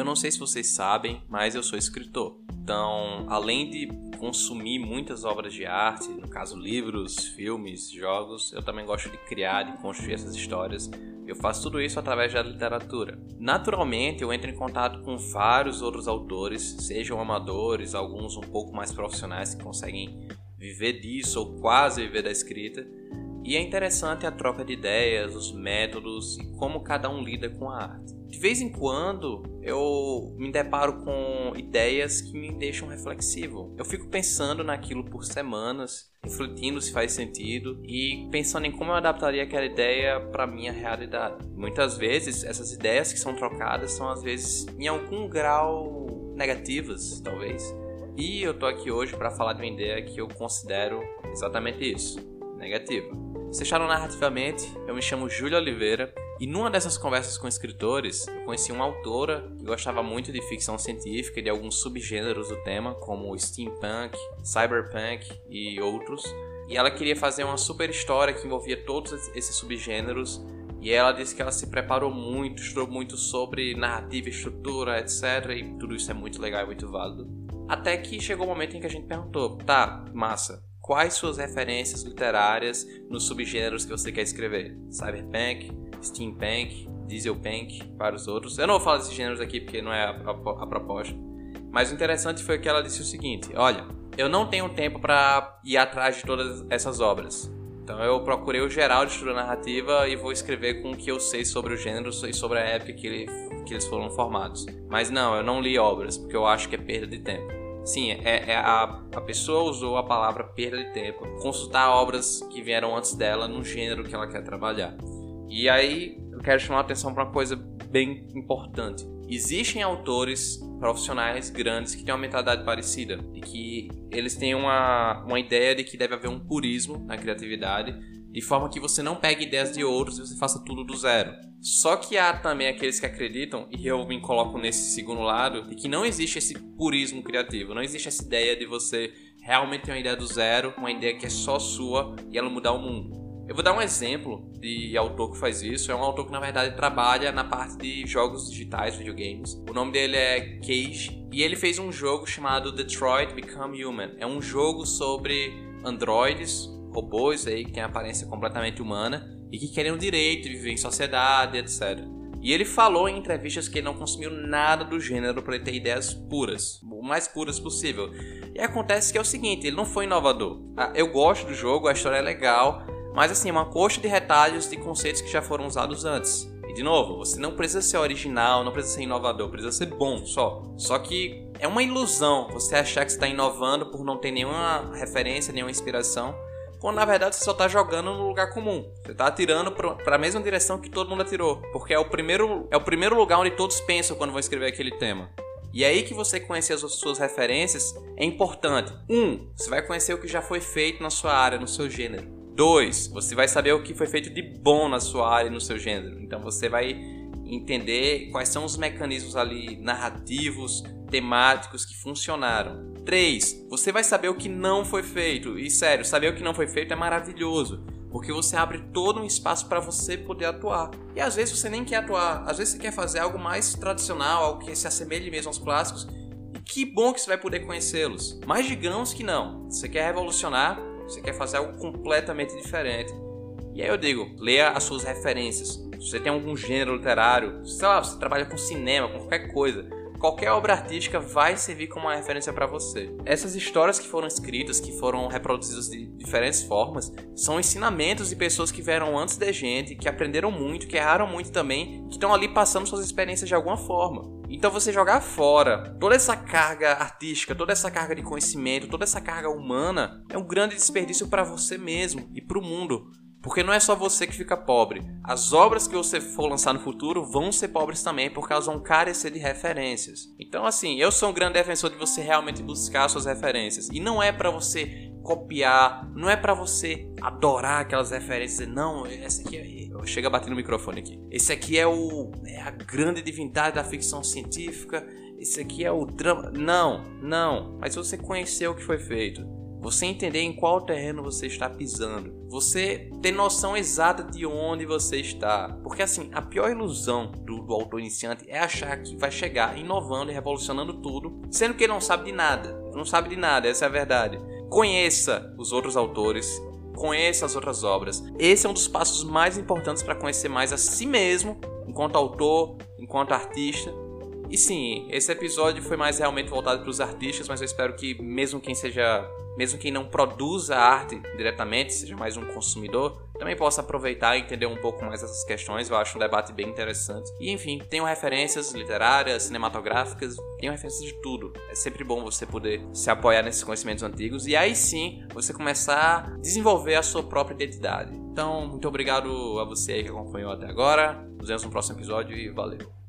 Eu não sei se vocês sabem, mas eu sou escritor. Então, além de consumir muitas obras de arte, no caso livros, filmes, jogos, eu também gosto de criar, de construir essas histórias. Eu faço tudo isso através da literatura. Naturalmente, eu entro em contato com vários outros autores, sejam amadores, alguns um pouco mais profissionais que conseguem viver disso ou quase viver da escrita. E é interessante a troca de ideias, os métodos e como cada um lida com a arte. De vez em quando eu me deparo com ideias que me deixam reflexivo. Eu fico pensando naquilo por semanas, refletindo se faz sentido e pensando em como eu adaptaria aquela ideia para minha realidade. Muitas vezes essas ideias que são trocadas são às vezes em algum grau negativas, talvez. E eu tô aqui hoje para falar de uma ideia que eu considero exatamente isso, negativa. Fecharam narrativamente, eu me chamo Júlio Oliveira e numa dessas conversas com escritores, eu conheci uma autora que gostava muito de ficção científica e de alguns subgêneros do tema, como steampunk, cyberpunk e outros. E ela queria fazer uma super história que envolvia todos esses subgêneros. E ela disse que ela se preparou muito, estudou muito sobre narrativa, estrutura, etc. E tudo isso é muito legal e muito válido. Até que chegou o momento em que a gente perguntou: tá, massa, quais suas referências literárias nos subgêneros que você quer escrever. Cyberpunk, Steampunk, Dieselpunk, vários outros. Eu não vou falar desses gêneros aqui porque não é a, a, a proposta. Mas o interessante foi que ela disse o seguinte: olha, eu não tenho tempo para ir atrás de todas essas obras. Então eu procurei o geral de estrutura narrativa e vou escrever com o que eu sei sobre o gênero e sobre a época que, ele, que eles foram formados. Mas não, eu não li obras, porque eu acho que é perda de tempo. Sim, é, é a, a pessoa usou a palavra perda de tempo. Consultar obras que vieram antes dela no gênero que ela quer trabalhar. E aí eu quero chamar a atenção para uma coisa bem importante. Existem autores profissionais grandes que têm uma mentalidade parecida e que eles têm uma, uma ideia de que deve haver um purismo na criatividade, de forma que você não pegue ideias de outros e você faça tudo do zero. Só que há também aqueles que acreditam, e eu me coloco nesse segundo lado, de que não existe esse purismo criativo, não existe essa ideia de você realmente ter uma ideia do zero, uma ideia que é só sua e ela mudar o mundo. Eu vou dar um exemplo de autor que faz isso. É um autor que, na verdade, trabalha na parte de jogos digitais, videogames. O nome dele é Cage. E ele fez um jogo chamado Detroit Become Human. É um jogo sobre androides, robôs aí que têm aparência completamente humana e que querem o direito de viver em sociedade, etc. E ele falou em entrevistas que ele não consumiu nada do gênero para ter ideias puras, o mais puras possível. E acontece que é o seguinte, ele não foi inovador. Ah, eu gosto do jogo, a história é legal, mas assim, uma coxa de retalhos de conceitos que já foram usados antes. E de novo, você não precisa ser original, não precisa ser inovador, precisa ser bom só. Só que é uma ilusão você achar que está inovando por não ter nenhuma referência, nenhuma inspiração quando na verdade você só tá jogando no lugar comum. Você tá atirando para a mesma direção que todo mundo atirou, porque é o primeiro é o primeiro lugar onde todos pensam quando vão escrever aquele tema. E é aí que você conhecer as suas referências é importante. Um, você vai conhecer o que já foi feito na sua área, no seu gênero. Dois, você vai saber o que foi feito de bom na sua área e no seu gênero. Então você vai entender quais são os mecanismos ali narrativos, temáticos que funcionaram. 3. Você vai saber o que não foi feito. E sério, saber o que não foi feito é maravilhoso. Porque você abre todo um espaço para você poder atuar. E às vezes você nem quer atuar, às vezes você quer fazer algo mais tradicional, algo que se assemelhe mesmo aos clássicos. E que bom que você vai poder conhecê-los. Mas digamos que não. Você quer revolucionar, você quer fazer algo completamente diferente. E aí eu digo, leia as suas referências. Se você tem algum gênero literário, sei lá, você trabalha com cinema, com qualquer coisa qualquer obra artística vai servir como uma referência para você. Essas histórias que foram escritas, que foram reproduzidas de diferentes formas, são ensinamentos de pessoas que vieram antes da gente, que aprenderam muito, que erraram muito também, que estão ali passando suas experiências de alguma forma. Então você jogar fora toda essa carga artística, toda essa carga de conhecimento, toda essa carga humana é um grande desperdício para você mesmo e para o mundo. Porque não é só você que fica pobre. As obras que você for lançar no futuro vão ser pobres também, porque elas vão carecer de referências. Então, assim, eu sou um grande defensor de você realmente buscar suas referências. E não é para você copiar, não é para você adorar aquelas referências. Não, essa aqui é. Chega a bater no microfone aqui. Esse aqui é o. É a grande divindade da ficção científica. Esse aqui é o drama. Não, não. Mas você conheceu o que foi feito Você entender em qual terreno você está pisando. Você ter noção exata de onde você está. Porque assim, a pior ilusão do, do autor iniciante é achar que vai chegar inovando e revolucionando tudo, sendo que ele não sabe de nada. Não sabe de nada, essa é a verdade. Conheça os outros autores, conheça as outras obras. Esse é um dos passos mais importantes para conhecer mais a si mesmo, enquanto autor, enquanto artista. E sim, esse episódio foi mais realmente voltado para os artistas, mas eu espero que mesmo quem seja mesmo quem não produza arte diretamente, seja mais um consumidor, também possa aproveitar e entender um pouco mais essas questões. Eu acho um debate bem interessante. E enfim, tenho referências literárias, cinematográficas, tenho referências de tudo. É sempre bom você poder se apoiar nesses conhecimentos antigos e aí sim você começar a desenvolver a sua própria identidade. Então, muito obrigado a você que acompanhou até agora. Nos vemos no próximo episódio e valeu!